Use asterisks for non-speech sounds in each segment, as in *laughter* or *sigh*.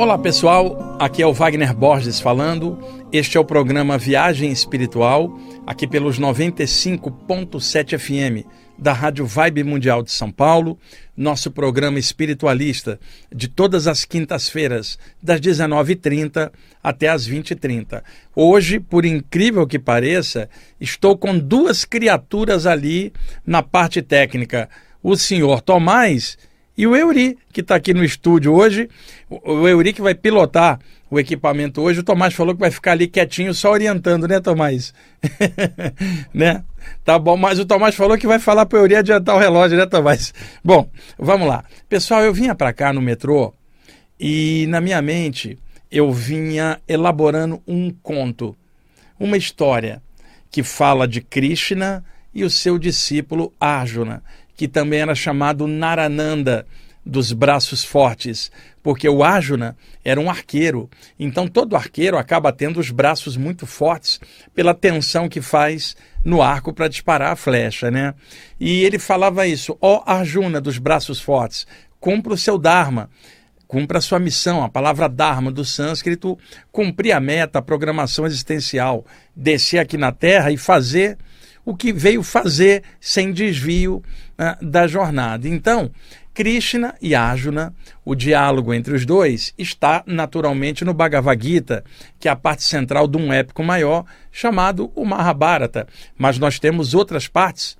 Olá pessoal, aqui é o Wagner Borges falando. Este é o programa Viagem Espiritual, aqui pelos 95.7 FM da Rádio Vibe Mundial de São Paulo, nosso programa espiritualista de todas as quintas-feiras, das 19h30 até as 20h30. Hoje, por incrível que pareça, estou com duas criaturas ali na parte técnica. O senhor Tomás e o Euri, que está aqui no estúdio hoje, o Euri que vai pilotar o equipamento hoje, o Tomás falou que vai ficar ali quietinho, só orientando, né, Tomás? *laughs* né? Tá bom, mas o Tomás falou que vai falar para o Euri adiantar o relógio, né, Tomás? Bom, vamos lá. Pessoal, eu vinha para cá no metrô e na minha mente eu vinha elaborando um conto, uma história que fala de Krishna e o seu discípulo Arjuna que também era chamado Narananda, dos braços fortes, porque o Arjuna era um arqueiro. Então todo arqueiro acaba tendo os braços muito fortes pela tensão que faz no arco para disparar a flecha, né? E ele falava isso: "Ó oh Arjuna dos braços fortes, cumpra o seu dharma, cumpra a sua missão, a palavra dharma do sânscrito, cumprir a meta, a programação existencial, descer aqui na terra e fazer o que veio fazer sem desvio uh, da jornada. Então, Krishna e Arjuna, o diálogo entre os dois, está naturalmente no Bhagavad Gita, que é a parte central de um épico maior chamado o Mahabharata. Mas nós temos outras partes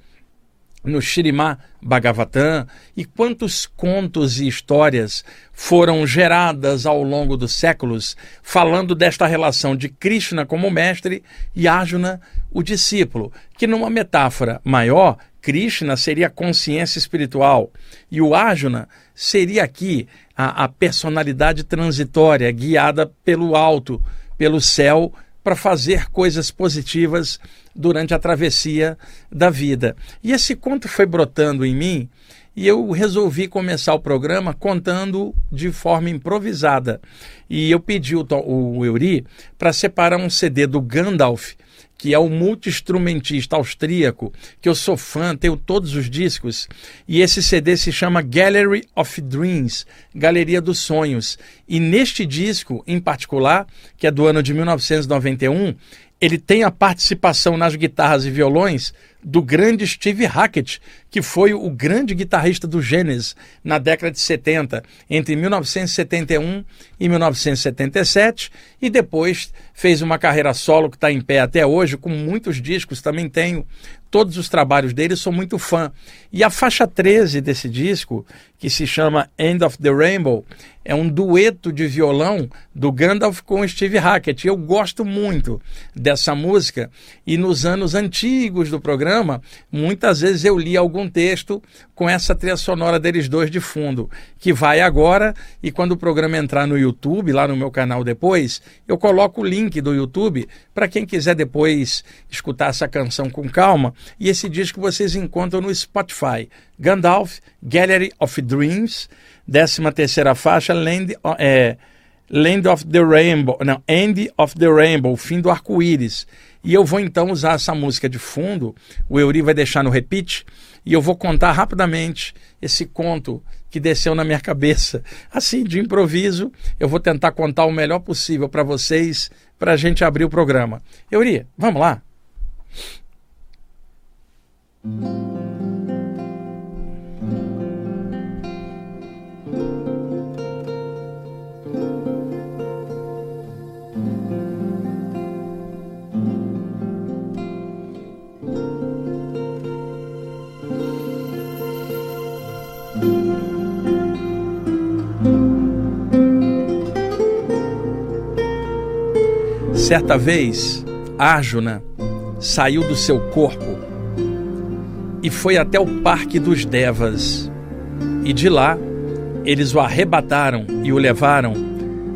no Shirimá Bhagavatam e quantos contos e histórias foram geradas ao longo dos séculos falando desta relação de Krishna como mestre e Arjuna, o discípulo, que numa metáfora maior, Krishna seria a consciência espiritual e o Arjuna seria aqui a, a personalidade transitória guiada pelo alto, pelo céu, para fazer coisas positivas durante a travessia da vida. E esse conto foi brotando em mim e eu resolvi começar o programa contando de forma improvisada. E eu pedi o, o Euri para separar um CD do Gandalf que é o multi-instrumentista austríaco, que eu sou fã, tenho todos os discos, e esse CD se chama Gallery of Dreams, Galeria dos Sonhos. E neste disco, em particular, que é do ano de 1991, ele tem a participação nas guitarras e violões do grande Steve Hackett, que foi o grande guitarrista do Genesis na década de 70, entre 1971 e 1977, e depois fez uma carreira solo que está em pé até hoje, com muitos discos, também tenho todos os trabalhos dele, sou muito fã. E a faixa 13 desse disco, que se chama End of the Rainbow, é um dueto de violão do Gandalf com Steve Hackett. Eu gosto muito dessa música e nos anos antigos do programa, muitas vezes eu li algum texto com essa trilha sonora deles dois de fundo, que vai agora e quando o programa entrar no YouTube, lá no meu canal depois, eu coloco o link do YouTube para quem quiser depois escutar essa canção com calma. E esse disco vocês encontram no Spotify. Gandalf, Gallery of Dreams, 13 terceira faixa, Land, é, Land of the Rainbow, não, End of the Rainbow, fim do arco-íris. E eu vou então usar essa música de fundo, o Euri vai deixar no repeat, e eu vou contar rapidamente esse conto que desceu na minha cabeça. Assim, de improviso, eu vou tentar contar o melhor possível para vocês, para a gente abrir o programa. Euri, vamos lá? Certa vez, Arjuna saiu do seu corpo e foi até o Parque dos Devas. E de lá, eles o arrebataram e o levaram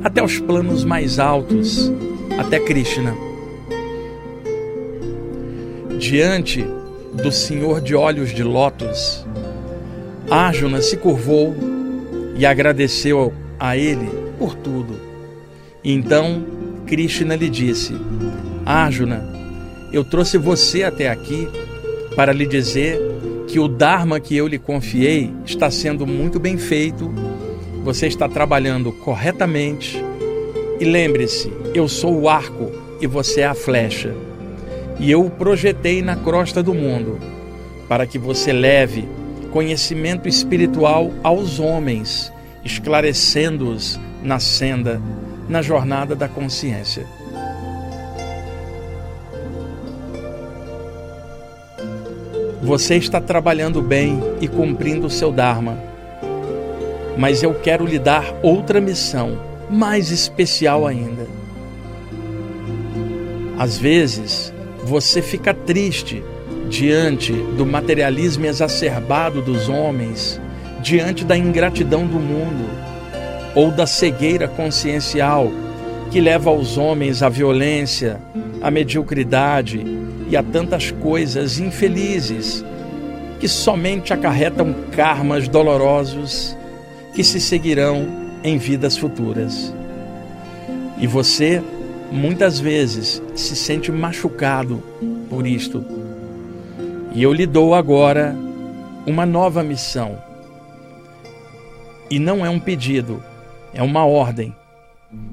até os planos mais altos, até Krishna. Diante do Senhor de olhos de lótus, Arjuna se curvou e agradeceu a ele por tudo. Então Krishna lhe disse: Arjuna, eu trouxe você até aqui para lhe dizer que o Dharma que eu lhe confiei está sendo muito bem feito você está trabalhando corretamente. E lembre-se, eu sou o arco e você é a flecha. E eu o projetei na crosta do mundo, para que você leve conhecimento espiritual aos homens, esclarecendo-os na senda, na jornada da consciência. Você está trabalhando bem e cumprindo o seu Dharma, mas eu quero lhe dar outra missão, mais especial ainda. Às vezes, você fica triste diante do materialismo exacerbado dos homens, diante da ingratidão do mundo ou da cegueira consciencial que leva os homens à violência, à mediocridade e a tantas coisas infelizes que somente acarretam karmas dolorosos que se seguirão em vidas futuras. E você muitas vezes se sente machucado por isto. E eu lhe dou agora uma nova missão. E não é um pedido, é uma ordem.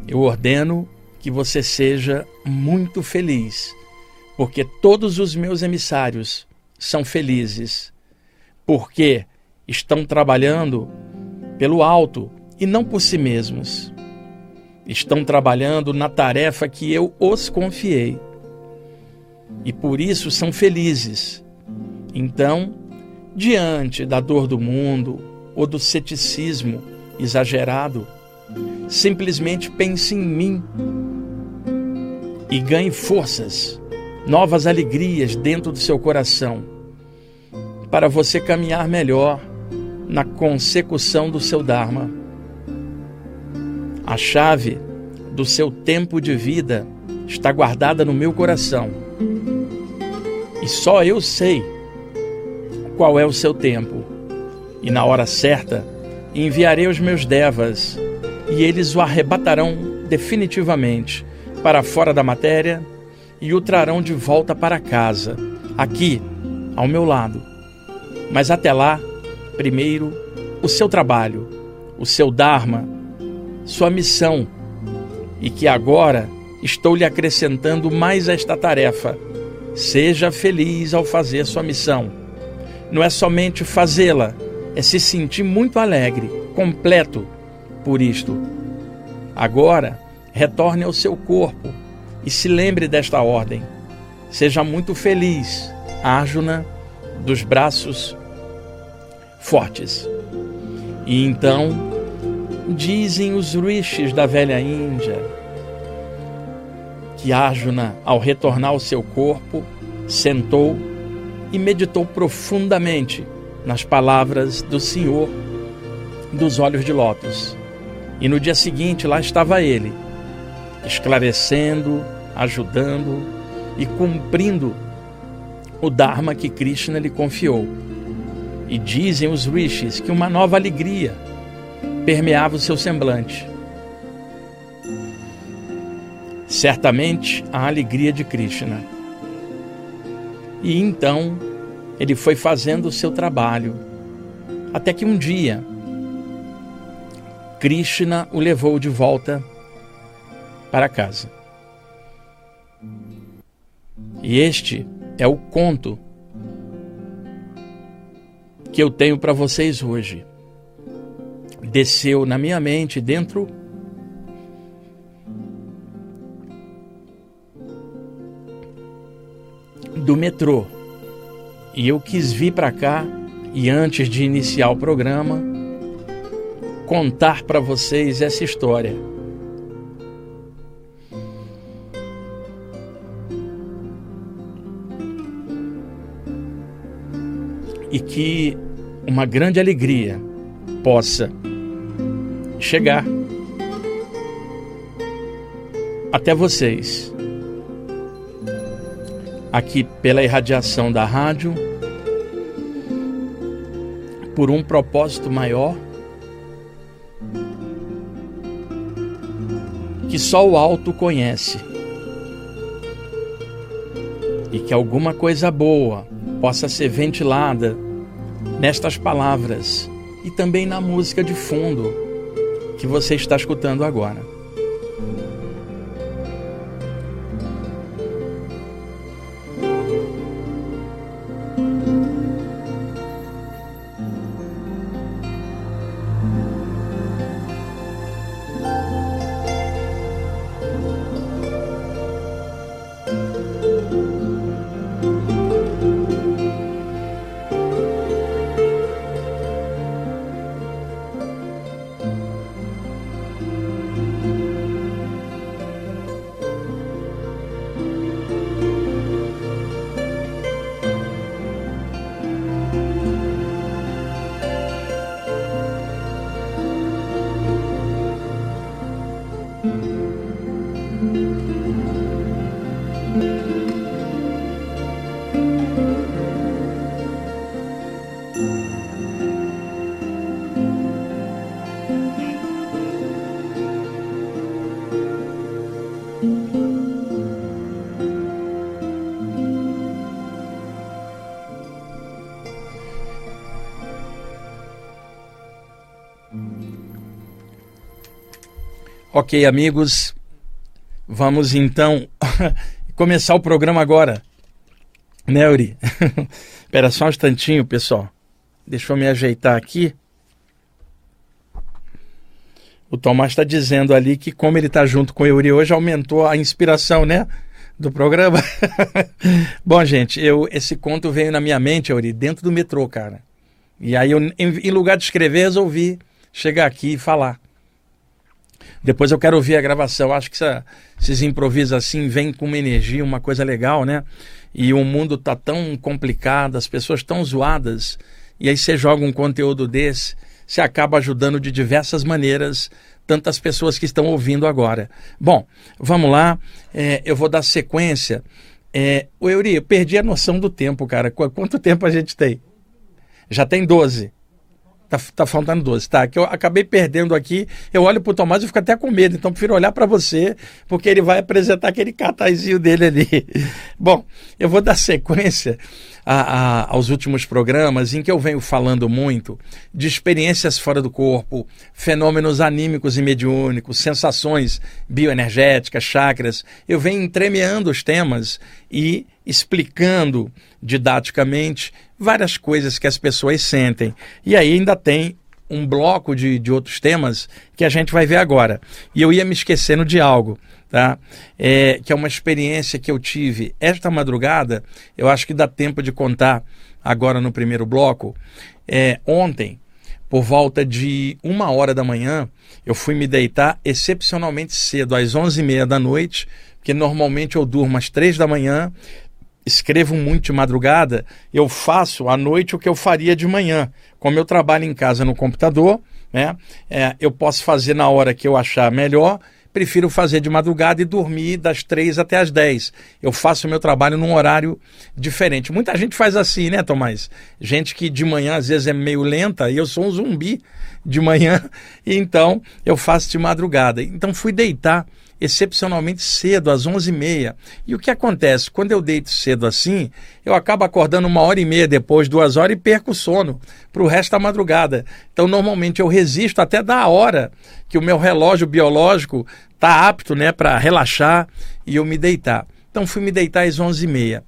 Eu ordeno que você seja muito feliz porque todos os meus emissários são felizes, porque estão trabalhando pelo alto e não por si mesmos. Estão trabalhando na tarefa que eu os confiei. E por isso são felizes. Então, diante da dor do mundo ou do ceticismo exagerado, simplesmente pense em mim e ganhe forças novas alegrias dentro do seu coração, para você caminhar melhor na consecução do seu Dharma. A chave do seu tempo de vida está guardada no meu coração. E só eu sei qual é o seu tempo. E na hora certa enviarei os meus devas, e eles o arrebatarão definitivamente para fora da matéria e o trarão de volta para casa, aqui, ao meu lado. Mas até lá, primeiro, o seu trabalho, o seu Dharma, sua missão, e que agora estou lhe acrescentando mais esta tarefa. Seja feliz ao fazer sua missão. Não é somente fazê-la, é se sentir muito alegre, completo por isto. Agora, retorne ao seu corpo e se lembre desta ordem. Seja muito feliz, Arjuna, dos braços fortes. E então, dizem os rishis da velha Índia, que Arjuna, ao retornar ao seu corpo, sentou e meditou profundamente nas palavras do Senhor dos olhos de lótus. E no dia seguinte lá estava ele, esclarecendo, ajudando e cumprindo o Dharma que Krishna lhe confiou. E dizem os rishis que uma nova alegria permeava o seu semblante. Certamente a alegria de Krishna. E então ele foi fazendo o seu trabalho, até que um dia Krishna o levou de volta para casa. E este é o conto que eu tenho para vocês hoje. Desceu na minha mente dentro do metrô. E eu quis vir para cá e antes de iniciar o programa contar para vocês essa história. e que uma grande alegria possa chegar até vocês aqui pela irradiação da rádio por um propósito maior que só o alto conhece e que alguma coisa boa possa ser ventilada nestas palavras e também na música de fundo que você está escutando agora. Ok, amigos, vamos então *laughs* começar o programa agora. Né, Uri? Espera *laughs* só um instantinho, pessoal. Deixa eu me ajeitar aqui. O Tomás está dizendo ali que, como ele está junto com o Yuri hoje, aumentou a inspiração, né? Do programa. *laughs* Bom, gente, eu, esse conto veio na minha mente, Yuri, dentro do metrô, cara. E aí, eu, em, em lugar de escrever, resolvi chegar aqui e falar. Depois eu quero ouvir a gravação. Acho que esses improvisos assim vêm com uma energia, uma coisa legal, né? E o mundo tá tão complicado, as pessoas tão zoadas. E aí você joga um conteúdo desse, você acaba ajudando de diversas maneiras tantas pessoas que estão ouvindo agora. Bom, vamos lá. É, eu vou dar sequência. É, o Euri, eu perdi a noção do tempo, cara. Quanto tempo a gente tem? Já tem 12. Tá, tá faltando 12, tá? Que eu acabei perdendo aqui. Eu olho pro Tomás e fico até com medo. Então prefiro olhar para você, porque ele vai apresentar aquele cartazinho dele ali. *laughs* Bom, eu vou dar sequência a, a, aos últimos programas em que eu venho falando muito de experiências fora do corpo, fenômenos anímicos e mediúnicos, sensações bioenergéticas, chakras. Eu venho entremeando os temas e explicando didaticamente várias coisas que as pessoas sentem. E aí ainda tem um bloco de, de outros temas que a gente vai ver agora. E eu ia me esquecendo de algo, tá? É, que é uma experiência que eu tive esta madrugada, eu acho que dá tempo de contar agora no primeiro bloco. É, ontem, por volta de uma hora da manhã, eu fui me deitar excepcionalmente cedo, às onze e meia da noite, porque normalmente eu durmo às três da manhã, escrevo muito de madrugada, eu faço à noite o que eu faria de manhã. Como eu trabalho em casa no computador, né, é, eu posso fazer na hora que eu achar melhor. Prefiro fazer de madrugada e dormir das três até as dez. Eu faço o meu trabalho num horário diferente. Muita gente faz assim, né, Tomás? Gente que de manhã às vezes é meio lenta e eu sou um zumbi de manhã, *laughs* então eu faço de madrugada. Então fui deitar excepcionalmente cedo, às 11h30. E o que acontece? Quando eu deito cedo assim, eu acabo acordando uma hora e meia depois, duas horas, e perco o sono para o resto da madrugada. Então, normalmente, eu resisto até da hora que o meu relógio biológico está apto né, para relaxar e eu me deitar. Então, fui me deitar às 11h30.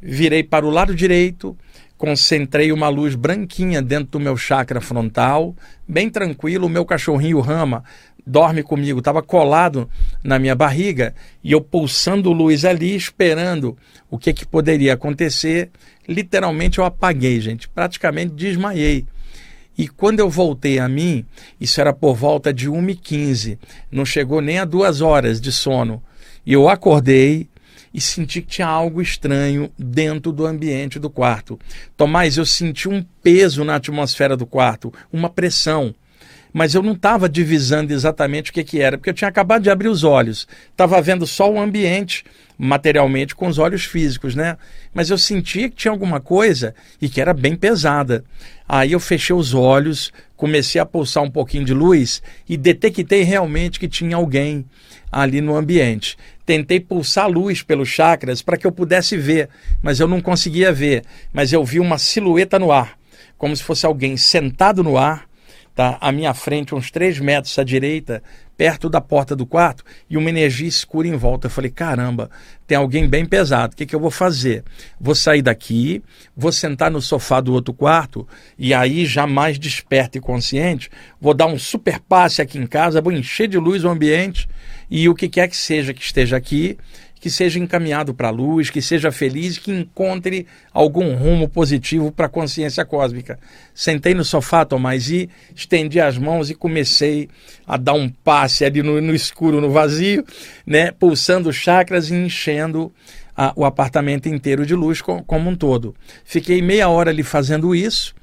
Virei para o lado direito, concentrei uma luz branquinha dentro do meu chakra frontal, bem tranquilo. O meu cachorrinho Rama dorme comigo, estava colado na minha barriga e eu pulsando luz ali, esperando o que, que poderia acontecer. Literalmente eu apaguei, gente, praticamente desmaiei. E quando eu voltei a mim, isso era por volta de 1h15, não chegou nem a duas horas de sono. E eu acordei e senti que tinha algo estranho dentro do ambiente do quarto. Tomás, eu senti um peso na atmosfera do quarto, uma pressão mas eu não estava divisando exatamente o que, que era, porque eu tinha acabado de abrir os olhos. Estava vendo só o ambiente materialmente com os olhos físicos, né? Mas eu sentia que tinha alguma coisa e que era bem pesada. Aí eu fechei os olhos, comecei a pulsar um pouquinho de luz e detectei realmente que tinha alguém ali no ambiente. Tentei pulsar luz pelos chakras para que eu pudesse ver, mas eu não conseguia ver. Mas eu vi uma silhueta no ar, como se fosse alguém sentado no ar tá? À minha frente, uns três metros à direita, perto da porta do quarto, e uma energia escura em volta. Eu falei, caramba, tem alguém bem pesado. O que, que eu vou fazer? Vou sair daqui, vou sentar no sofá do outro quarto, e aí, já mais desperto e consciente, vou dar um super passe aqui em casa, vou encher de luz o ambiente, e o que quer que seja que esteja aqui, que seja encaminhado para a luz, que seja feliz, que encontre algum rumo positivo para a consciência cósmica. Sentei no sofá, Tomás, e estendi as mãos e comecei a dar um passe ali no, no escuro, no vazio, né, pulsando chakras e enchendo a, o apartamento inteiro de luz com, como um todo. Fiquei meia hora ali fazendo isso,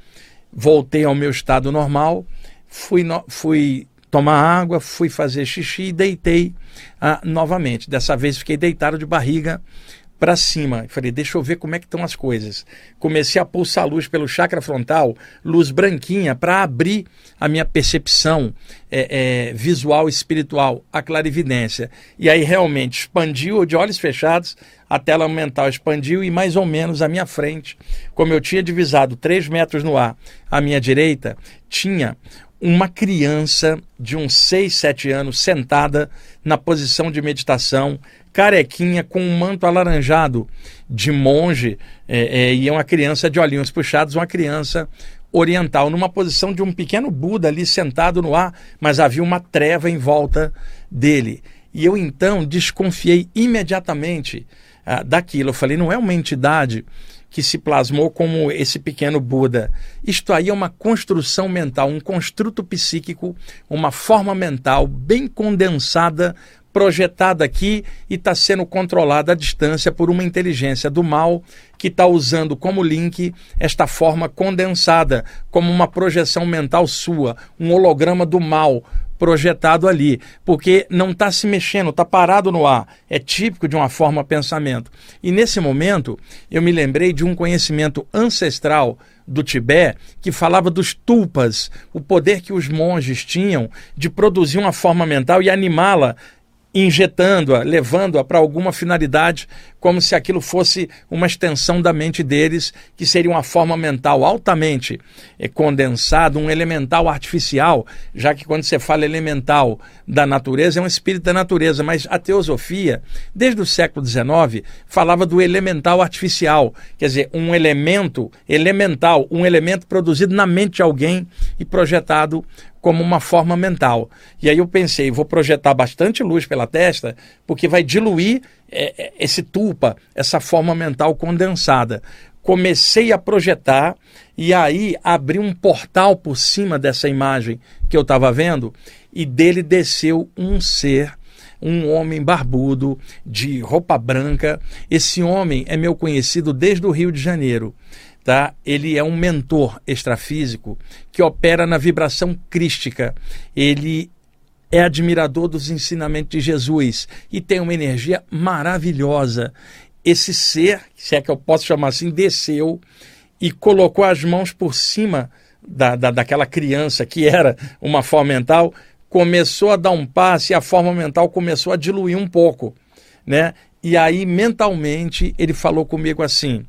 voltei ao meu estado normal, fui, no, fui tomar água, fui fazer xixi e deitei ah, novamente. Dessa vez fiquei deitado de barriga para cima. Falei, deixa eu ver como é que estão as coisas. Comecei a pulsar luz pelo chakra frontal, luz branquinha, para abrir a minha percepção é, é, visual espiritual, a clarividência. E aí realmente expandiu de olhos fechados, a tela mental expandiu e mais ou menos à minha frente, como eu tinha divisado 3 metros no ar à minha direita, tinha uma criança de uns 6, 7 anos sentada na posição de meditação, carequinha, com um manto alaranjado de monge, é, é, e uma criança de olhinhos puxados, uma criança oriental, numa posição de um pequeno Buda ali sentado no ar, mas havia uma treva em volta dele. E eu então desconfiei imediatamente ah, daquilo. Eu falei, não é uma entidade que se plasmou como esse pequeno Buda. Isto aí é uma construção mental, um construto psíquico, uma forma mental bem condensada, projetada aqui e está sendo controlada à distância por uma inteligência do mal que está usando como link esta forma condensada, como uma projeção mental sua, um holograma do mal projetado ali, porque não está se mexendo, está parado no ar. É típico de uma forma pensamento. E nesse momento, eu me lembrei de um conhecimento ancestral do Tibete que falava dos tulpas, o poder que os monges tinham de produzir uma forma mental e animá-la injetando-a, levando-a para alguma finalidade, como se aquilo fosse uma extensão da mente deles, que seria uma forma mental altamente é, condensada, um elemental artificial, já que quando você fala elemental da natureza, é um espírito da natureza, mas a teosofia, desde o século XIX, falava do elemental artificial, quer dizer, um elemento elemental, um elemento produzido na mente de alguém e projetado como uma forma mental. E aí eu pensei, vou projetar bastante luz pela testa, porque vai diluir é, é, esse tulpa, essa forma mental condensada. Comecei a projetar e aí abri um portal por cima dessa imagem que eu estava vendo e dele desceu um ser um homem barbudo, de roupa branca. Esse homem é meu conhecido desde o Rio de Janeiro tá? Ele é um mentor extrafísico que opera na vibração crística. Ele é admirador dos ensinamentos de Jesus e tem uma energia maravilhosa. Esse ser, se é que eu posso chamar assim, desceu e colocou as mãos por cima da, da, daquela criança que era uma forma mental, começou a dar um passe e a forma mental começou a diluir um pouco, né? E aí, mentalmente, ele falou comigo assim: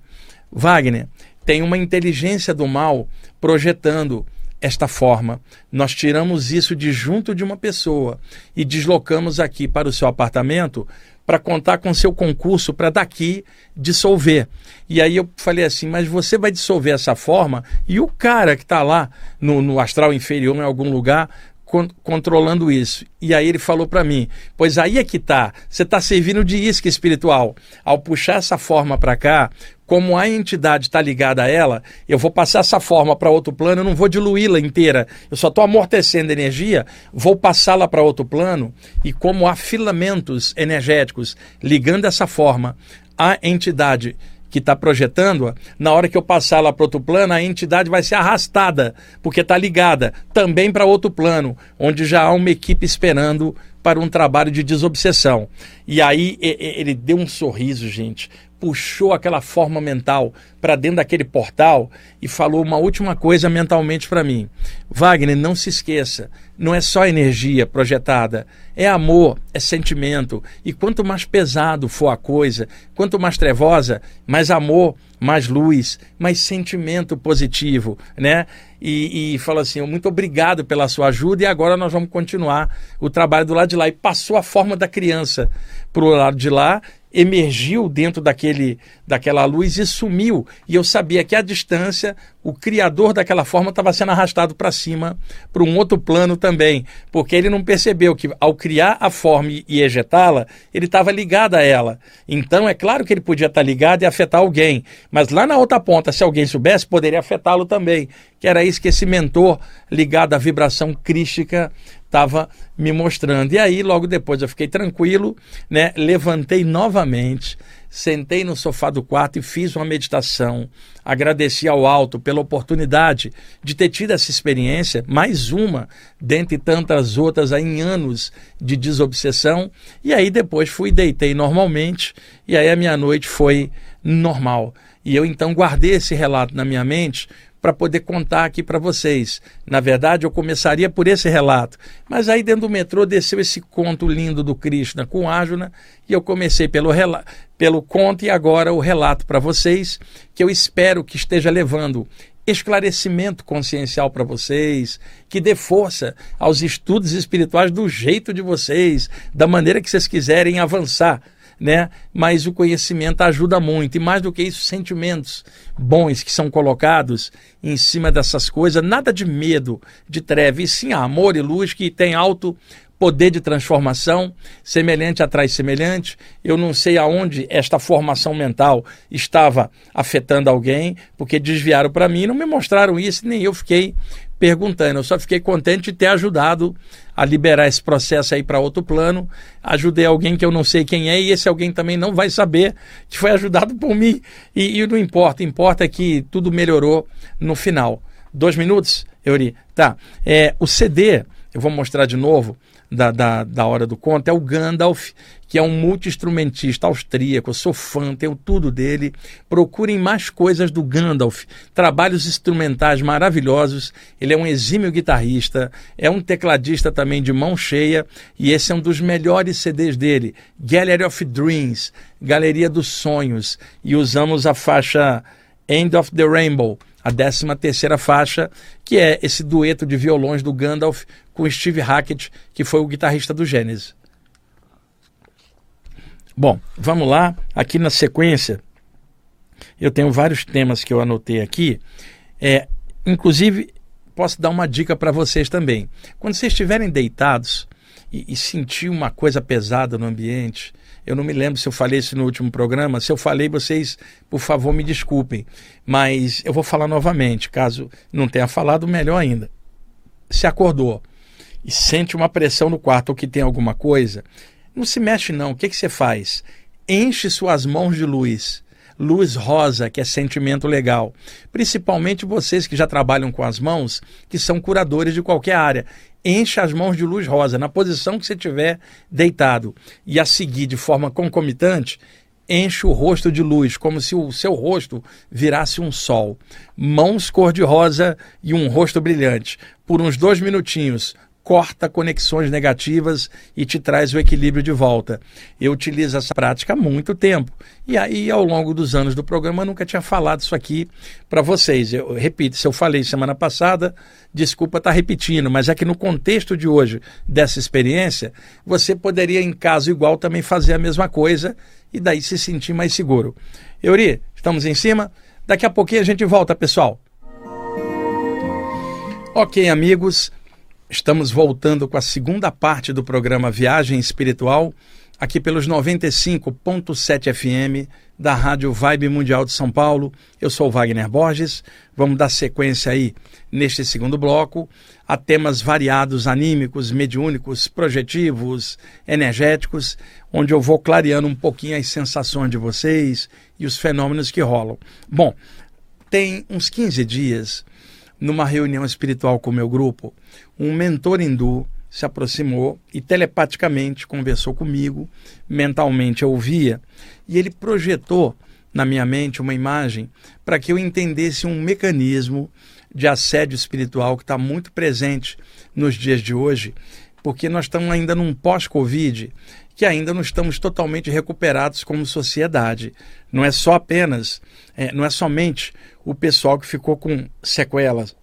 Wagner, tem uma inteligência do mal projetando esta forma. Nós tiramos isso de junto de uma pessoa e deslocamos aqui para o seu apartamento para contar com seu concurso para daqui dissolver. E aí eu falei assim, mas você vai dissolver essa forma e o cara que está lá no, no astral inferior em algum lugar con controlando isso. E aí ele falou para mim: Pois aí é que tá, você está servindo de isca espiritual. Ao puxar essa forma para cá, como a entidade está ligada a ela, eu vou passar essa forma para outro plano, eu não vou diluí-la inteira. Eu só estou amortecendo energia, vou passá-la para outro plano, e como há filamentos energéticos ligando essa forma à entidade que está projetando-a, na hora que eu passar lá para outro plano, a entidade vai ser arrastada, porque está ligada também para outro plano, onde já há uma equipe esperando para um trabalho de desobsessão. E aí ele deu um sorriso, gente, puxou aquela forma mental para dentro daquele portal e falou uma última coisa mentalmente para mim. Wagner, não se esqueça, não é só energia projetada, é amor, é sentimento. E quanto mais pesado for a coisa, quanto mais trevosa, mais amor mais luz, mais sentimento positivo, né? E, e falou assim: muito obrigado pela sua ajuda e agora nós vamos continuar o trabalho do lado de lá. E passou a forma da criança para o lado de lá emergiu dentro daquele, daquela luz e sumiu. E eu sabia que à distância o criador daquela forma estava sendo arrastado para cima, para um outro plano também, porque ele não percebeu que ao criar a forma e ejetá-la, ele estava ligado a ela. Então é claro que ele podia estar tá ligado e afetar alguém, mas lá na outra ponta, se alguém soubesse, poderia afetá-lo também. Que era isso que esse mentor ligado à vibração crística estava me mostrando. E aí, logo depois, eu fiquei tranquilo, né? Levantei novamente, sentei no sofá do quarto e fiz uma meditação. Agradeci ao alto pela oportunidade de ter tido essa experiência, mais uma, dentre tantas outras aí, em anos de desobsessão. E aí depois fui deitei normalmente, e aí a minha noite foi normal. E eu então guardei esse relato na minha mente para poder contar aqui para vocês. Na verdade, eu começaria por esse relato, mas aí dentro do metrô desceu esse conto lindo do Krishna com Arjuna e eu comecei pelo, pelo conto e agora o relato para vocês, que eu espero que esteja levando esclarecimento consciencial para vocês, que dê força aos estudos espirituais do jeito de vocês, da maneira que vocês quiserem avançar né? Mas o conhecimento ajuda muito. E mais do que isso, sentimentos bons que são colocados em cima dessas coisas, nada de medo, de treva, e sim amor e luz que tem alto poder de transformação, semelhante atrai semelhante. Eu não sei aonde esta formação mental estava afetando alguém, porque desviaram para mim, não me mostraram isso, nem eu fiquei perguntando. Eu só fiquei contente de ter ajudado a liberar esse processo aí para outro plano. Ajudei alguém que eu não sei quem é e esse alguém também não vai saber que foi ajudado por mim. E, e não importa, importa é que tudo melhorou no final. Dois minutos, Euri? Tá. É, o CD, eu vou mostrar de novo da, da, da hora do conto é o Gandalf, que é um multi-instrumentista austríaco. Eu sou fã, tenho tudo dele. Procurem mais coisas do Gandalf. Trabalhos instrumentais maravilhosos. Ele é um exímio guitarrista, é um tecladista também de mão cheia. E esse é um dos melhores CDs dele: Gallery of Dreams Galeria dos Sonhos. E usamos a faixa End of the Rainbow a 13 terceira faixa, que é esse dueto de violões do Gandalf com Steve Hackett, que foi o guitarrista do Gênesis. Bom, vamos lá. Aqui na sequência, eu tenho vários temas que eu anotei aqui. É, inclusive, posso dar uma dica para vocês também. Quando vocês estiverem deitados e, e sentir uma coisa pesada no ambiente, eu não me lembro se eu falei isso no último programa. Se eu falei, vocês, por favor, me desculpem. Mas eu vou falar novamente, caso não tenha falado, melhor ainda. Se acordou e sente uma pressão no quarto ou que tem alguma coisa, não se mexe não. O que, que você faz? Enche suas mãos de luz luz rosa, que é sentimento legal. Principalmente vocês que já trabalham com as mãos, que são curadores de qualquer área encha as mãos de luz rosa na posição que você estiver deitado e a seguir de forma concomitante enche o rosto de luz, como se o seu rosto virasse um sol. Mãos cor-de-rosa e um rosto brilhante. Por uns dois minutinhos, corta conexões negativas e te traz o equilíbrio de volta. Eu utilizo essa prática há muito tempo. E aí, ao longo dos anos do programa, eu nunca tinha falado isso aqui para vocês. Eu repito, se eu falei semana passada, desculpa estar tá repetindo, mas é que no contexto de hoje, dessa experiência, você poderia, em caso igual, também fazer a mesma coisa e daí se sentir mais seguro. Euri, estamos em cima? Daqui a pouquinho a gente volta, pessoal. Ok, amigos, Estamos voltando com a segunda parte do programa Viagem Espiritual, aqui pelos 95.7 FM da Rádio Vibe Mundial de São Paulo. Eu sou Wagner Borges. Vamos dar sequência aí neste segundo bloco a temas variados, anímicos, mediúnicos, projetivos, energéticos, onde eu vou clareando um pouquinho as sensações de vocês e os fenômenos que rolam. Bom, tem uns 15 dias numa reunião espiritual com o meu grupo, um mentor hindu se aproximou e telepaticamente conversou comigo, mentalmente eu ouvia, e ele projetou na minha mente uma imagem para que eu entendesse um mecanismo de assédio espiritual que está muito presente nos dias de hoje, porque nós estamos ainda num pós-Covid que ainda não estamos totalmente recuperados como sociedade. Não é só apenas, é, não é somente o pessoal que ficou com sequelas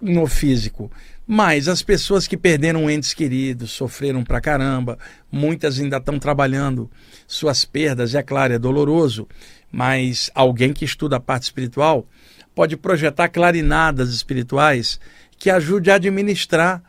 no físico, mas as pessoas que perderam entes queridos, sofreram pra caramba, muitas ainda estão trabalhando suas perdas, é claro, é doloroso, mas alguém que estuda a parte espiritual pode projetar clarinadas espirituais que ajude a administrar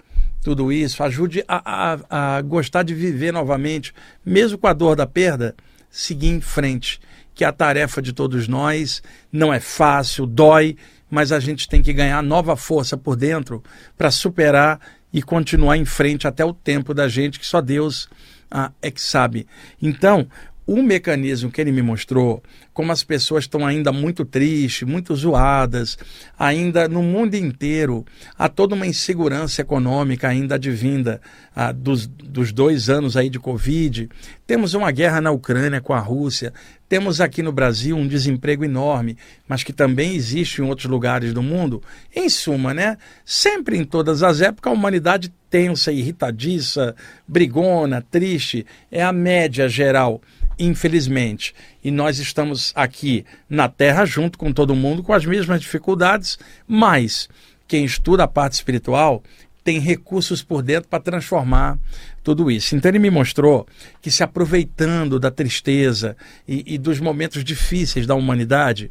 tudo isso, ajude a, a, a gostar de viver novamente, mesmo com a dor da perda, seguir em frente, que é a tarefa de todos nós não é fácil, dói, mas a gente tem que ganhar nova força por dentro para superar e continuar em frente até o tempo da gente, que só Deus ah, é que sabe. Então, o mecanismo que ele me mostrou, como as pessoas estão ainda muito tristes, muito zoadas, ainda no mundo inteiro há toda uma insegurança econômica ainda advinda ah, dos, dos dois anos aí de Covid. Temos uma guerra na Ucrânia com a Rússia, temos aqui no Brasil um desemprego enorme, mas que também existe em outros lugares do mundo. Em suma, né? Sempre em todas as épocas a humanidade tensa, irritadiça, brigona, triste, é a média geral infelizmente. E nós estamos aqui na Terra junto com todo mundo com as mesmas dificuldades, mas quem estuda a parte espiritual tem recursos por dentro para transformar tudo isso. Então ele me mostrou que se aproveitando da tristeza e, e dos momentos difíceis da humanidade,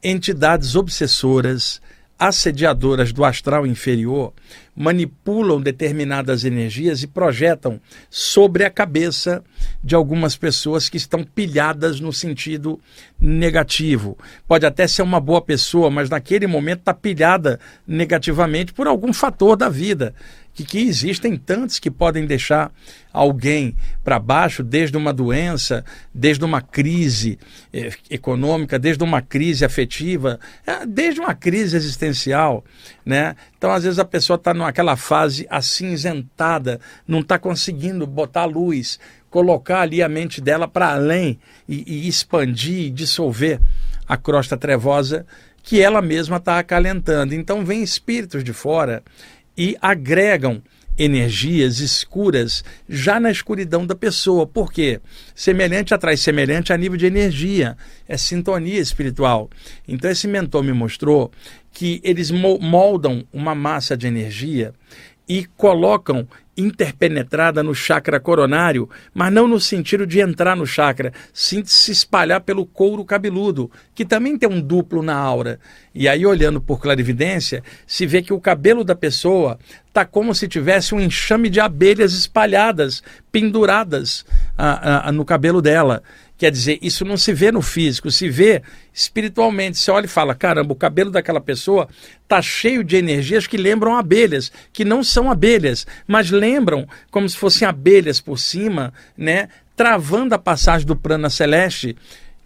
entidades obsessoras, assediadoras do astral inferior manipulam determinadas energias e projetam sobre a cabeça de algumas pessoas que estão pilhadas no sentido negativo. Pode até ser uma boa pessoa, mas naquele momento está pilhada negativamente por algum fator da vida que, que existem tantos que podem deixar alguém para baixo, desde uma doença, desde uma crise eh, econômica, desde uma crise afetiva, eh, desde uma crise existencial. Né? Então, às vezes, a pessoa está naquela fase acinzentada, não está conseguindo botar luz, colocar ali a mente dela para além e, e expandir, dissolver a crosta trevosa que ela mesma está acalentando. Então, vem espíritos de fora e agregam energias escuras já na escuridão da pessoa. Por quê? Semelhante atrai semelhante a nível de energia, é sintonia espiritual. Então esse mentor me mostrou que eles moldam uma massa de energia e colocam interpenetrada no chakra coronário, mas não no sentido de entrar no chakra, sim de se espalhar pelo couro cabeludo, que também tem um duplo na aura. E aí, olhando por clarividência, se vê que o cabelo da pessoa está como se tivesse um enxame de abelhas espalhadas, penduradas no cabelo dela. Quer dizer, isso não se vê no físico, se vê espiritualmente. Você olha e fala: caramba, o cabelo daquela pessoa está cheio de energias que lembram abelhas, que não são abelhas, mas lembram como se fossem abelhas por cima, né? Travando a passagem do prana celeste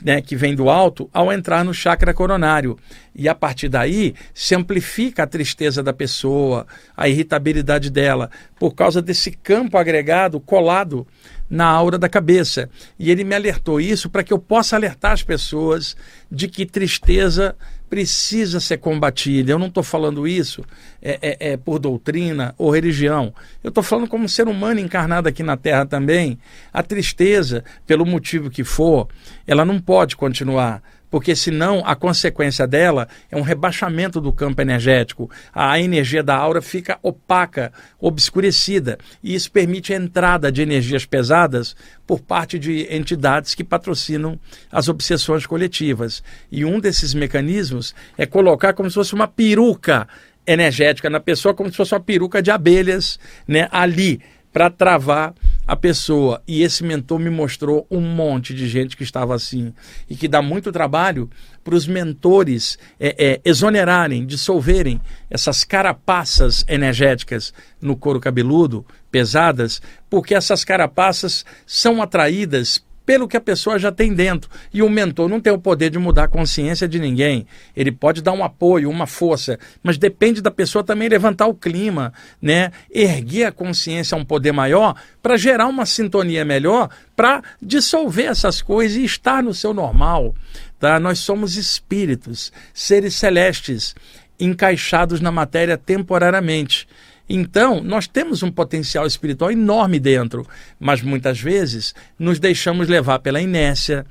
né, que vem do alto ao entrar no chakra coronário. E a partir daí se amplifica a tristeza da pessoa, a irritabilidade dela, por causa desse campo agregado colado na aura da cabeça. E ele me alertou isso para que eu possa alertar as pessoas de que tristeza precisa ser combatida. Eu não estou falando isso é, é, é, por doutrina ou religião. Eu estou falando como ser humano encarnado aqui na Terra também. A tristeza, pelo motivo que for, ela não pode continuar porque senão a consequência dela é um rebaixamento do campo energético. A energia da aura fica opaca, obscurecida, e isso permite a entrada de energias pesadas por parte de entidades que patrocinam as obsessões coletivas. E um desses mecanismos é colocar como se fosse uma peruca energética na pessoa, como se fosse uma peruca de abelhas, né, ali para travar a pessoa. E esse mentor me mostrou um monte de gente que estava assim. E que dá muito trabalho para os mentores é, é, exonerarem, dissolverem essas carapaças energéticas no couro cabeludo, pesadas, porque essas carapaças são atraídas pelo que a pessoa já tem dentro. E o mentor não tem o poder de mudar a consciência de ninguém. Ele pode dar um apoio, uma força, mas depende da pessoa também levantar o clima, né? Erguer a consciência a um poder maior para gerar uma sintonia melhor, para dissolver essas coisas e estar no seu normal. Tá? Nós somos espíritos, seres celestes, encaixados na matéria temporariamente. Então, nós temos um potencial espiritual enorme dentro, mas muitas vezes nos deixamos levar pela inércia,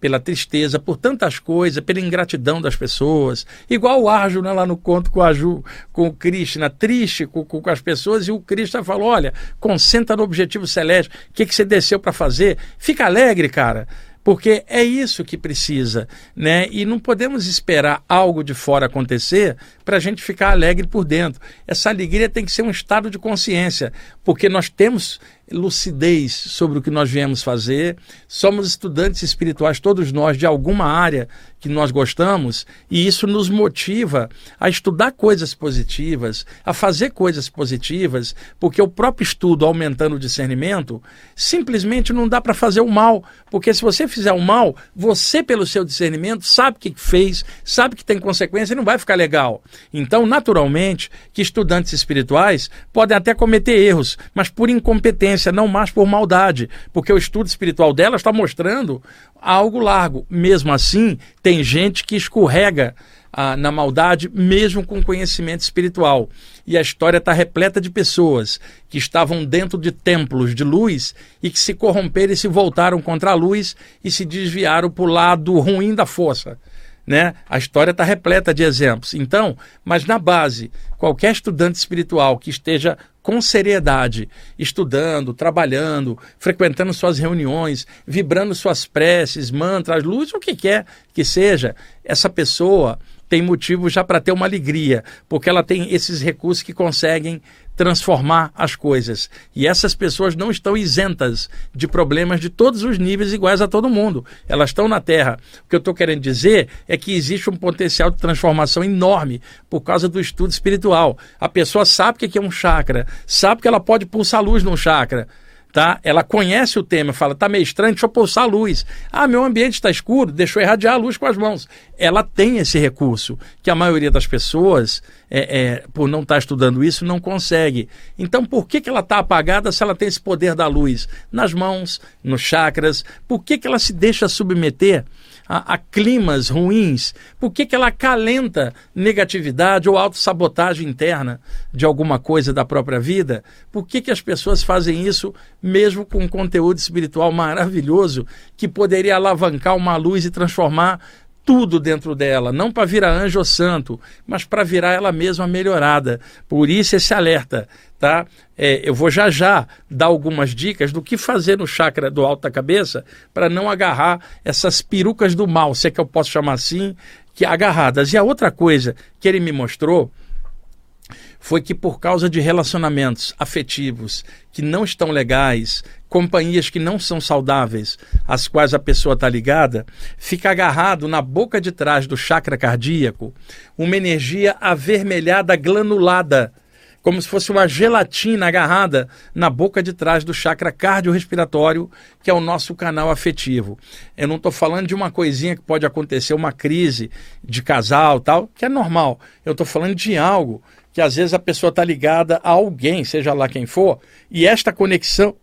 pela tristeza, por tantas coisas, pela ingratidão das pessoas. Igual o Arjo né, lá no conto com, a Ju, com o Krishna, triste com, com, com as pessoas, e o Krishna falou: olha, concentra no objetivo celeste, o que, que você desceu para fazer? Fica alegre, cara porque é isso que precisa, né? E não podemos esperar algo de fora acontecer para a gente ficar alegre por dentro. Essa alegria tem que ser um estado de consciência, porque nós temos lucidez sobre o que nós viemos fazer, somos estudantes espirituais, todos nós, de alguma área que nós gostamos, e isso nos motiva a estudar coisas positivas, a fazer coisas positivas, porque o próprio estudo aumentando o discernimento, simplesmente não dá para fazer o mal, porque se você fizer o mal, você, pelo seu discernimento, sabe o que fez, sabe que tem consequência e não vai ficar legal. Então, naturalmente, que estudantes espirituais podem até cometer erros, mas por incompetência, não mais por maldade, porque o estudo espiritual dela está mostrando algo largo. Mesmo assim, tem gente que escorrega ah, na maldade, mesmo com conhecimento espiritual. E a história está repleta de pessoas que estavam dentro de templos de luz e que se corromperam e se voltaram contra a luz e se desviaram para o lado ruim da força. Né? A história está repleta de exemplos. Então, mas na base, qualquer estudante espiritual que esteja com seriedade, estudando, trabalhando, frequentando suas reuniões, vibrando suas preces, mantras, luz, o que quer que seja, essa pessoa tem motivo já para ter uma alegria, porque ela tem esses recursos que conseguem transformar as coisas. E essas pessoas não estão isentas de problemas de todos os níveis iguais a todo mundo. Elas estão na Terra. O que eu estou querendo dizer é que existe um potencial de transformação enorme por causa do estudo espiritual. A pessoa sabe o que é um chakra, sabe que ela pode pulsar luz num chakra tá? Ela conhece o tema, fala, tá meio estranho, deixa eu pulsar a luz. Ah, meu ambiente está escuro, deixa eu irradiar a luz com as mãos. Ela tem esse recurso, que a maioria das pessoas, é, é, por não estar tá estudando isso, não consegue. Então, por que, que ela está apagada se ela tem esse poder da luz? Nas mãos, nos chakras. Por que, que ela se deixa submeter a, a climas ruins? Por que, que ela acalenta negatividade ou autossabotagem interna de alguma coisa da própria vida? Por que, que as pessoas fazem isso mesmo com um conteúdo espiritual maravilhoso que poderia alavancar uma luz e transformar tudo dentro dela, não para virar anjo ou santo, mas para virar ela mesma melhorada. Por isso esse alerta, tá? É, eu vou já já dar algumas dicas do que fazer no chakra do alto da cabeça para não agarrar essas perucas do mal, se é que eu posso chamar assim, que agarradas. E a outra coisa que ele me mostrou foi que por causa de relacionamentos afetivos que não estão legais, companhias que não são saudáveis, às quais a pessoa está ligada, fica agarrado na boca de trás do chakra cardíaco uma energia avermelhada granulada, como se fosse uma gelatina agarrada na boca de trás do chakra cardiorrespiratório, que é o nosso canal afetivo. Eu não estou falando de uma coisinha que pode acontecer, uma crise de casal, tal, que é normal. Eu estou falando de algo que às vezes a pessoa está ligada a alguém, seja lá quem for, e esta conexão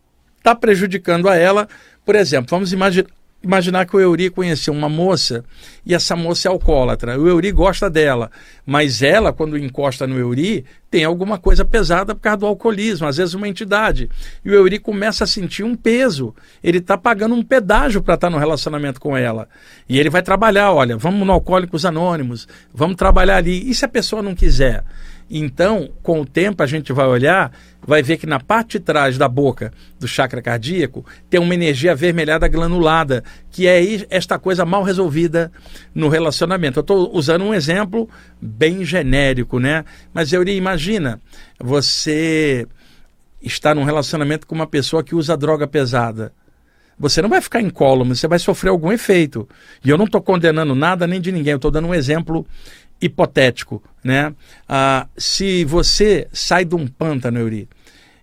está prejudicando a ela. Por exemplo, vamos imaginar, imaginar que o Euri conheceu uma moça e essa moça é alcoólatra. O Euri gosta dela, mas ela, quando encosta no Euri, tem alguma coisa pesada por causa do alcoolismo, às vezes uma entidade. E o Euri começa a sentir um peso. Ele está pagando um pedágio para estar tá no relacionamento com ela. E ele vai trabalhar: olha, vamos no Alcoólicos Anônimos, vamos trabalhar ali. E se a pessoa não quiser? Então, com o tempo, a gente vai olhar, vai ver que na parte de trás da boca do chakra cardíaco tem uma energia avermelhada granulada, que é esta coisa mal resolvida no relacionamento. Eu estou usando um exemplo bem genérico, né? Mas eu imagina, você está num relacionamento com uma pessoa que usa droga pesada. Você não vai ficar incólume, você vai sofrer algum efeito. E eu não estou condenando nada nem de ninguém, eu estou dando um exemplo hipotético, né? Ah, se você sai de um pântano, Euri,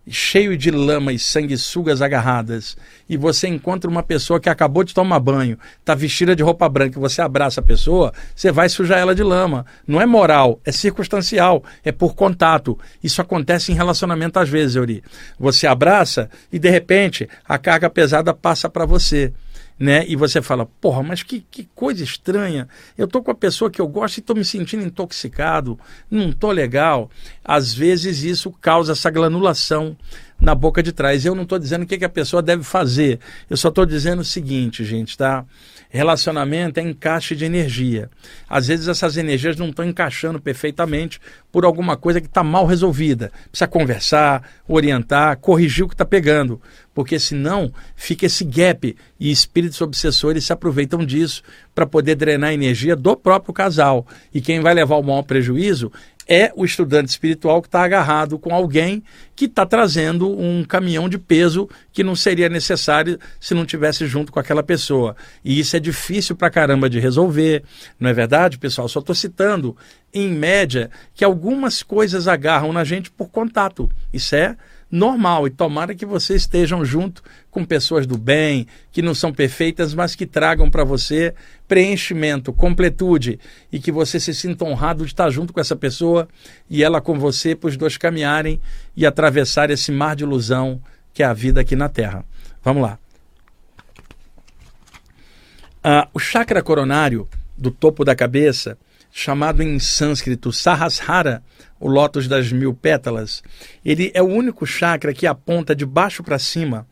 cheio de lama e sanguessugas agarradas, e você encontra uma pessoa que acabou de tomar banho, está vestida de roupa branca, e você abraça a pessoa, você vai sujar ela de lama. Não é moral, é circunstancial, é por contato. Isso acontece em relacionamento às vezes, Euri. Você abraça e de repente a carga pesada passa para você. Né? E você fala, porra, mas que, que coisa estranha. Eu tô com a pessoa que eu gosto e tô me sentindo intoxicado, não tô legal. Às vezes isso causa essa granulação na boca de trás. Eu não estou dizendo o que, que a pessoa deve fazer. Eu só estou dizendo o seguinte, gente, tá? Relacionamento é encaixe de energia. Às vezes essas energias não estão encaixando perfeitamente por alguma coisa que está mal resolvida. Precisa conversar, orientar, corrigir o que está pegando. Porque senão fica esse gap e espíritos obsessores se aproveitam disso para poder drenar a energia do próprio casal. E quem vai levar o maior prejuízo é o estudante espiritual que está agarrado com alguém que está trazendo um caminhão de peso que não seria necessário se não tivesse junto com aquela pessoa. E isso é difícil para caramba de resolver, não é verdade, pessoal? Só estou citando, em média, que algumas coisas agarram na gente por contato. Isso é normal. E tomara que vocês estejam junto com pessoas do bem, que não são perfeitas, mas que tragam para você preenchimento, completude e que você se sinta honrado de estar junto com essa pessoa e ela com você para os dois caminharem e atravessar esse mar de ilusão que é a vida aqui na Terra. Vamos lá. Ah, o chakra coronário do topo da cabeça, chamado em sânscrito Sahasrara, o lótus das mil pétalas, ele é o único chakra que aponta de baixo para cima,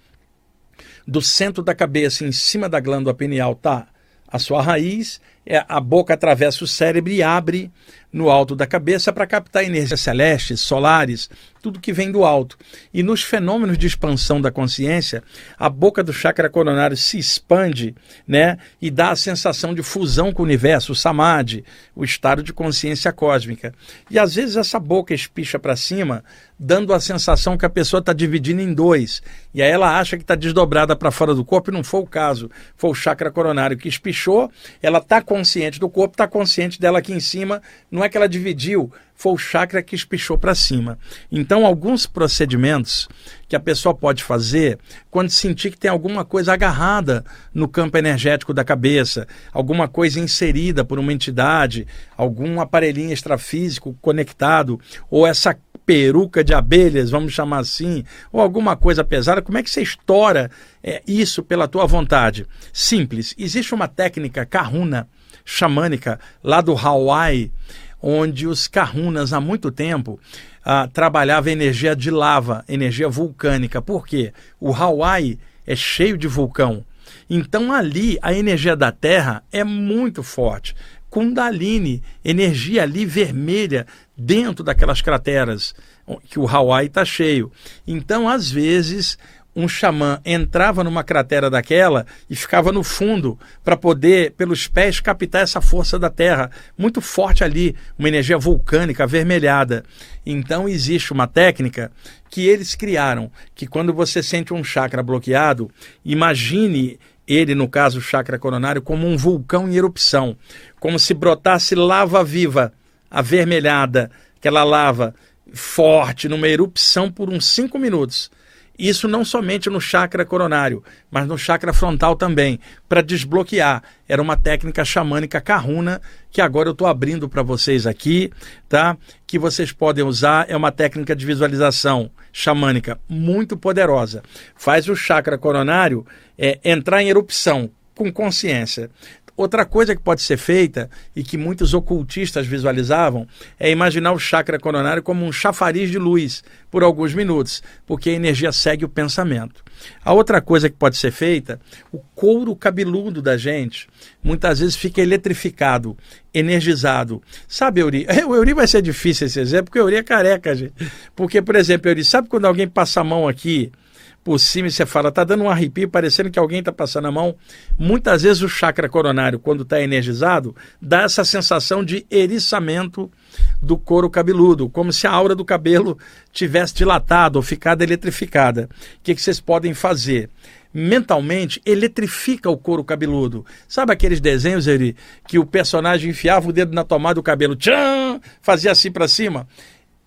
do centro da cabeça, em cima da glândula pineal, tá a sua raiz, é, a boca atravessa o cérebro e abre no alto da cabeça para captar energias celestes, solares, tudo que vem do alto. E nos fenômenos de expansão da consciência, a boca do chakra coronário se expande, né, e dá a sensação de fusão com o universo, o samadhi, o estado de consciência cósmica. E às vezes essa boca espicha para cima, dando a sensação que a pessoa está dividindo em dois. E aí ela acha que está desdobrada para fora do corpo, e não foi o caso. Foi o chakra coronário que espichou, ela está consciente do corpo, está consciente dela aqui em cima, não é que ela dividiu, foi o chakra que espichou para cima. Então, alguns procedimentos que a pessoa pode fazer quando sentir que tem alguma coisa agarrada no campo energético da cabeça, alguma coisa inserida por uma entidade, algum aparelhinho extrafísico conectado, ou essa peruca de abelhas, vamos chamar assim, ou alguma coisa pesada, como é que você estoura é, isso pela tua vontade? Simples. Existe uma técnica kahuna xamânica lá do Hawaii, onde os kahunas há muito tempo ah, trabalhavam energia de lava, energia vulcânica. Por quê? O Hawaii é cheio de vulcão. Então ali a energia da Terra é muito forte. Kundalini, energia ali vermelha dentro daquelas crateras que o Hawaii está cheio. Então, às vezes, um xamã entrava numa cratera daquela e ficava no fundo para poder, pelos pés, captar essa força da terra. Muito forte ali, uma energia vulcânica avermelhada. Então existe uma técnica que eles criaram, que quando você sente um chakra bloqueado, imagine ele, no caso o chakra coronário, como um vulcão em erupção, como se brotasse lava viva, avermelhada, aquela lava forte, numa erupção por uns cinco minutos isso não somente no chakra coronário, mas no chakra frontal também, para desbloquear. Era uma técnica xamânica carruna que agora eu estou abrindo para vocês aqui, tá? Que vocês podem usar. É uma técnica de visualização xamânica muito poderosa. Faz o chakra coronário é, entrar em erupção com consciência. Outra coisa que pode ser feita e que muitos ocultistas visualizavam é imaginar o chakra coronário como um chafariz de luz por alguns minutos, porque a energia segue o pensamento. A outra coisa que pode ser feita, o couro cabeludo da gente muitas vezes fica eletrificado, energizado. Sabe, Euri? *laughs* O Euri vai ser difícil esse exemplo, porque o Euri é careca, gente. Porque, por exemplo, Euri, sabe quando alguém passa a mão aqui por cima e você fala, tá dando um arrepio, parecendo que alguém está passando a mão. Muitas vezes o chakra coronário, quando está energizado, dá essa sensação de eriçamento do couro cabeludo, como se a aura do cabelo tivesse dilatado ou ficado eletrificada. O que, que vocês podem fazer? mentalmente eletrifica o couro cabeludo. Sabe aqueles desenhos ele, que o personagem enfiava o dedo na tomada do cabelo, tchan, fazia assim para cima?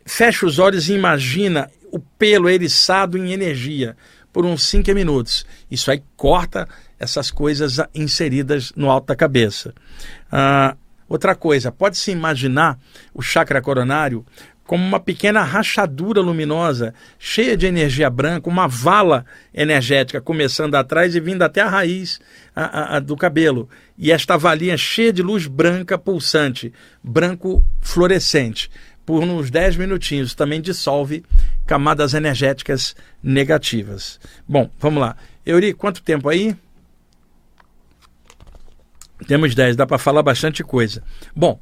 Fecha os olhos e imagina o pelo eriçado em energia por uns 5 minutos. Isso aí corta essas coisas inseridas no alto da cabeça. Ah, outra coisa, pode-se imaginar o chakra coronário como uma pequena rachadura luminosa, cheia de energia branca, uma vala energética começando atrás e vindo até a raiz a, a, a, do cabelo. E esta valinha cheia de luz branca pulsante, branco fluorescente. Por uns 10 minutinhos também dissolve camadas energéticas negativas. Bom, vamos lá. Euri, quanto tempo aí? Temos 10, dá para falar bastante coisa. Bom,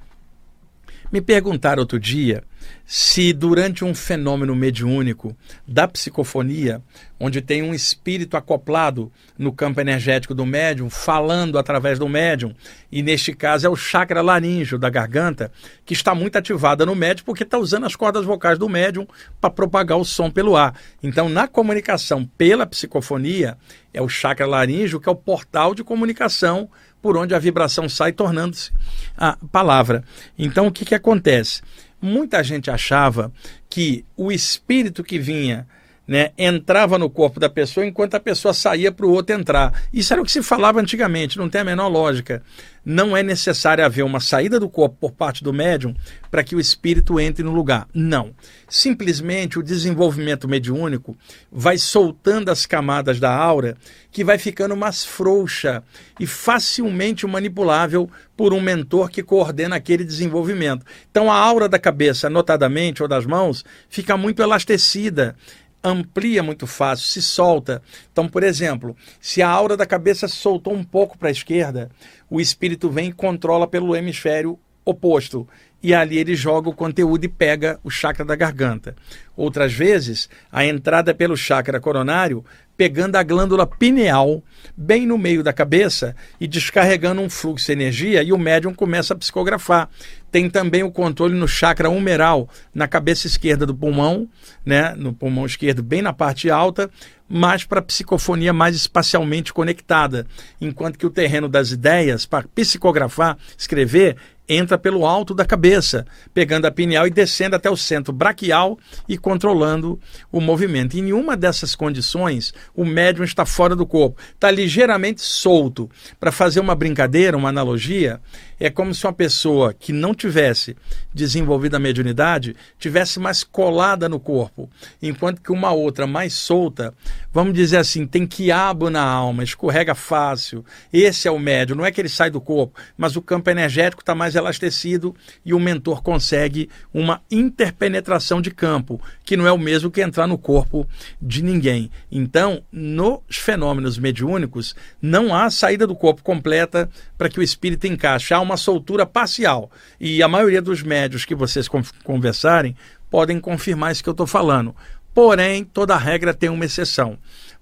me perguntaram outro dia se durante um fenômeno mediúnico da psicofonia, onde tem um espírito acoplado no campo energético do médium, falando através do médium, e neste caso é o chakra laríngeo da garganta, que está muito ativada no médium, porque está usando as cordas vocais do médium para propagar o som pelo ar. Então, na comunicação pela psicofonia, é o chakra laríngeo que é o portal de comunicação por onde a vibração sai, tornando-se a palavra. Então, o que, que acontece? Muita gente achava que o espírito que vinha né, entrava no corpo da pessoa enquanto a pessoa saía para o outro entrar. Isso era o que se falava antigamente, não tem a menor lógica. Não é necessário haver uma saída do corpo por parte do médium para que o espírito entre no lugar. Não. Simplesmente o desenvolvimento mediúnico vai soltando as camadas da aura que vai ficando mais frouxa e facilmente manipulável por um mentor que coordena aquele desenvolvimento. Então a aura da cabeça, notadamente, ou das mãos, fica muito elastecida amplia muito fácil, se solta. Então, por exemplo, se a aura da cabeça soltou um pouco para a esquerda, o espírito vem e controla pelo hemisfério oposto. E ali ele joga o conteúdo e pega o chakra da garganta. Outras vezes, a entrada pelo chakra coronário, pegando a glândula pineal bem no meio da cabeça e descarregando um fluxo de energia e o médium começa a psicografar. Tem também o controle no chakra humeral, na cabeça esquerda do pulmão, né, no pulmão esquerdo, bem na parte alta, mas para psicofonia mais espacialmente conectada, enquanto que o terreno das ideias, para psicografar, escrever, entra pelo alto da cabeça, pegando a pineal e descendo até o centro braquial e controlando o movimento. Em nenhuma dessas condições, o médium está fora do corpo, está ligeiramente solto. Para fazer uma brincadeira, uma analogia, é como se uma pessoa que não tivesse desenvolvido a mediunidade tivesse mais colada no corpo, enquanto que uma outra mais solta, vamos dizer assim, tem quiabo na alma, escorrega fácil. Esse é o médium, não é que ele sai do corpo, mas o campo energético está mais elastecido e o mentor consegue uma interpenetração de campo, que não é o mesmo que entrar no corpo de ninguém. Então, nos fenômenos mediúnicos, não há saída do corpo completa para que o espírito encaixe. Há uma soltura parcial. E a maioria dos médios que vocês conversarem podem confirmar isso que eu estou falando. Porém, toda regra tem uma exceção.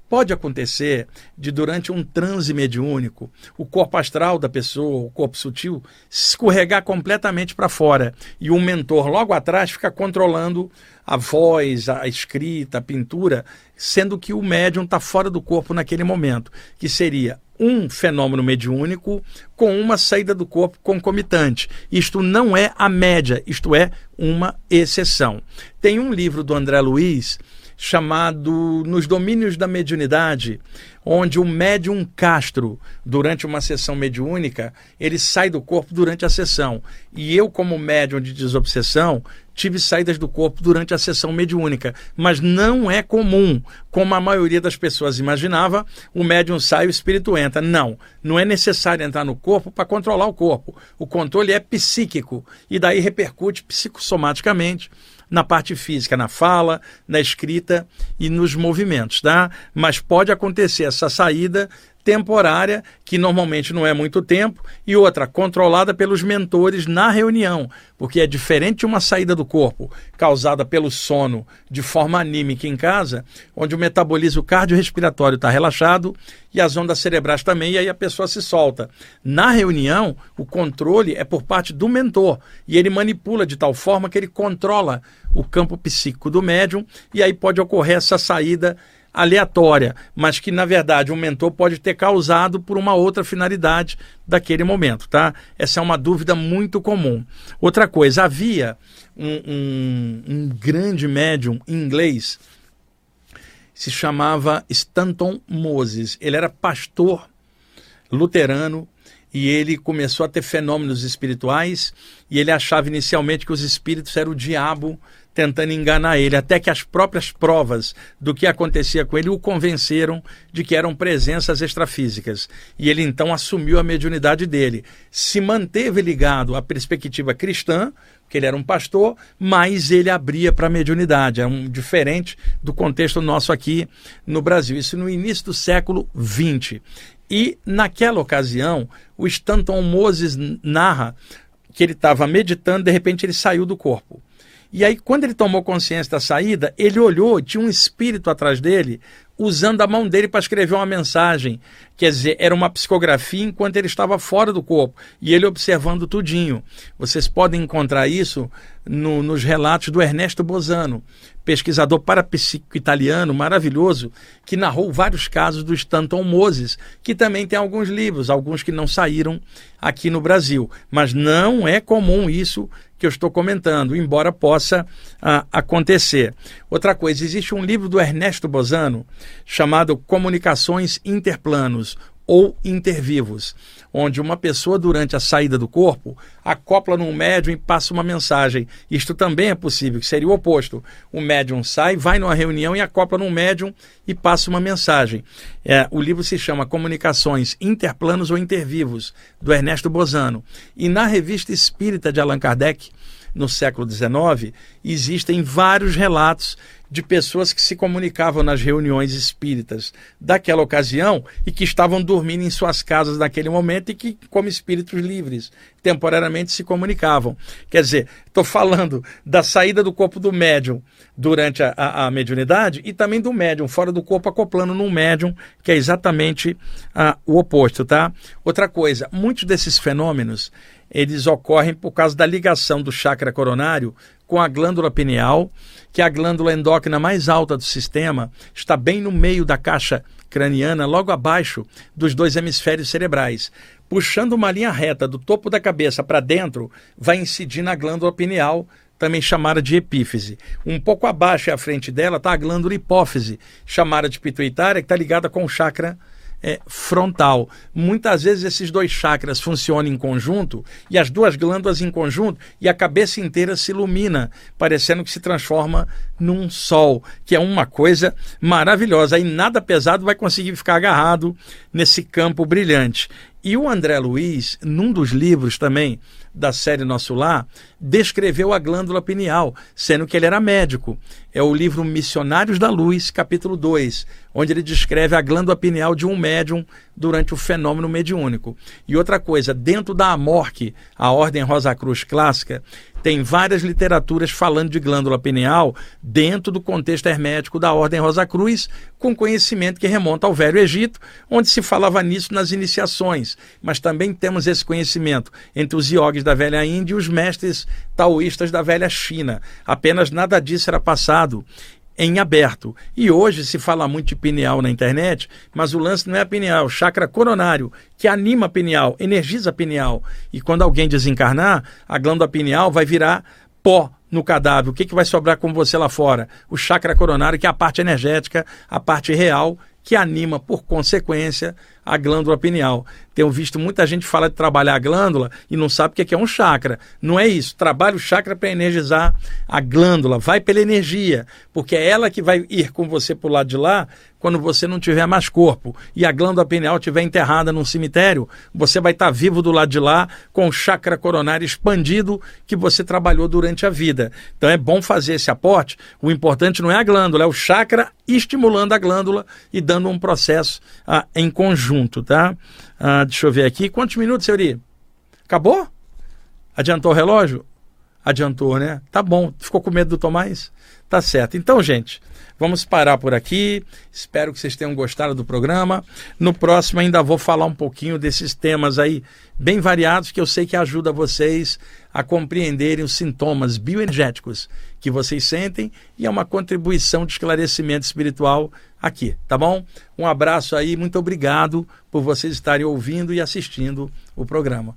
Pode acontecer de, durante um transe mediúnico, o corpo astral da pessoa, o corpo sutil, escorregar completamente para fora e o mentor logo atrás fica controlando a voz, a escrita, a pintura, sendo que o médium está fora do corpo naquele momento, que seria um fenômeno mediúnico com uma saída do corpo concomitante. Isto não é a média, isto é uma exceção. Tem um livro do André Luiz chamado Nos Domínios da Mediunidade, onde o médium Castro, durante uma sessão mediúnica, ele sai do corpo durante a sessão. E eu, como médium de desobsessão, tive saídas do corpo durante a sessão mediúnica. Mas não é comum, como a maioria das pessoas imaginava, o médium sai e o espírito entra. Não, não é necessário entrar no corpo para controlar o corpo. O controle é psíquico e daí repercute psicossomaticamente na parte física, na fala, na escrita e nos movimentos, tá? Mas pode acontecer essa saída temporária, que normalmente não é muito tempo, e outra controlada pelos mentores na reunião, porque é diferente de uma saída do corpo causada pelo sono de forma anímica em casa, onde o metabolismo cardiorrespiratório está relaxado e as ondas cerebrais também, e aí a pessoa se solta. Na reunião, o controle é por parte do mentor, e ele manipula de tal forma que ele controla o campo psíquico do médium, e aí pode ocorrer essa saída aleatória, mas que na verdade um mentor pode ter causado por uma outra finalidade daquele momento, tá? Essa é uma dúvida muito comum. Outra coisa, havia um, um, um grande médium inglês, se chamava Stanton Moses. Ele era pastor luterano e ele começou a ter fenômenos espirituais e ele achava inicialmente que os espíritos eram o diabo tentando enganar ele, até que as próprias provas do que acontecia com ele o convenceram de que eram presenças extrafísicas. E ele então assumiu a mediunidade dele. Se manteve ligado à perspectiva cristã, que ele era um pastor, mas ele abria para a mediunidade. É um diferente do contexto nosso aqui no Brasil. Isso no início do século XX. E naquela ocasião, o Stanton Moses narra que ele estava meditando, de repente ele saiu do corpo. E aí, quando ele tomou consciência da saída, ele olhou, tinha um espírito atrás dele, usando a mão dele para escrever uma mensagem. Quer dizer, era uma psicografia enquanto ele estava fora do corpo e ele observando tudinho. Vocês podem encontrar isso no, nos relatos do Ernesto Bozano, pesquisador parapsíquico italiano maravilhoso, que narrou vários casos do Stanton Moses, que também tem alguns livros, alguns que não saíram aqui no Brasil. Mas não é comum isso que eu estou comentando, embora possa ah, acontecer. Outra coisa, existe um livro do Ernesto Bozano chamado Comunicações Interplanos ou intervivos, onde uma pessoa, durante a saída do corpo, acopla num médium e passa uma mensagem. Isto também é possível, que seria o oposto. O médium sai, vai numa reunião e acopla num médium e passa uma mensagem. É, o livro se chama Comunicações Interplanos ou Intervivos, do Ernesto Bozano. E na revista Espírita de Allan Kardec, no século XIX, existem vários relatos de pessoas que se comunicavam nas reuniões espíritas daquela ocasião e que estavam dormindo em suas casas naquele momento e que, como espíritos livres, temporariamente se comunicavam. Quer dizer, estou falando da saída do corpo do médium durante a, a, a, mediunidade e também do médium fora do corpo acoplando num médium, que é exatamente o oposto, tá? Outra coisa, muitos desses fenômenos eles ocorrem por causa da ligação do chakra coronário com a glândula pineal, que é a glândula endócrina mais alta do sistema, está bem no meio da caixa craniana, logo abaixo dos dois hemisférios cerebrais. Puxando uma linha reta do topo da cabeça para dentro, vai incidir na glândula pineal, também chamada de epífise. Um pouco abaixo e à frente dela está a glândula hipófise, chamada de pituitária, que está ligada com o chakra é, frontal. Muitas vezes esses dois chakras funcionam em conjunto e as duas glândulas em conjunto e a cabeça inteira se ilumina, parecendo que se transforma num sol, que é uma coisa maravilhosa. Aí nada pesado vai conseguir ficar agarrado nesse campo brilhante. E o André Luiz, num dos livros também da série Nosso Lar, descreveu a glândula pineal, sendo que ele era médico. É o livro Missionários da Luz, capítulo 2, onde ele descreve a glândula pineal de um médium durante o fenômeno mediúnico. E outra coisa, dentro da AMORC, a Ordem Rosa Cruz Clássica, tem várias literaturas falando de glândula pineal dentro do contexto hermético da Ordem Rosa Cruz, com conhecimento que remonta ao Velho Egito, onde se falava nisso nas iniciações. Mas também temos esse conhecimento entre os iogues da Velha Índia e os mestres taoístas da Velha China. Apenas nada disso era passado em aberto. E hoje se fala muito de pineal na internet, mas o lance não é a pineal, chakra coronário, que anima a pineal, energiza a pineal. E quando alguém desencarnar, a glândula pineal vai virar pó no cadáver. O que, que vai sobrar com você lá fora? O chakra coronário, que é a parte energética, a parte real, que anima, por consequência, a glândula pineal. Tenho visto muita gente falar de trabalhar a glândula e não sabe o que é um chakra. Não é isso. Trabalha o chakra para energizar a glândula. Vai pela energia, porque é ela que vai ir com você para o lado de lá quando você não tiver mais corpo e a glândula pineal estiver enterrada num cemitério, você vai estar tá vivo do lado de lá com o chakra coronário expandido que você trabalhou durante a vida. Então é bom fazer esse aporte. O importante não é a glândula, é o chakra estimulando a glândula e dando um processo ah, em conjunto junto, tá? Ah, deixa eu ver aqui. Quantos minutos, Seuri? Acabou? Adiantou o relógio? Adiantou, né? Tá bom. Ficou com medo do Tomás? Tá certo. Então, gente, vamos parar por aqui. Espero que vocês tenham gostado do programa. No próximo ainda vou falar um pouquinho desses temas aí bem variados que eu sei que ajuda vocês a compreenderem os sintomas bioenergéticos que vocês sentem e é uma contribuição de esclarecimento espiritual aqui, tá bom? Um abraço aí, muito obrigado por vocês estarem ouvindo e assistindo o programa.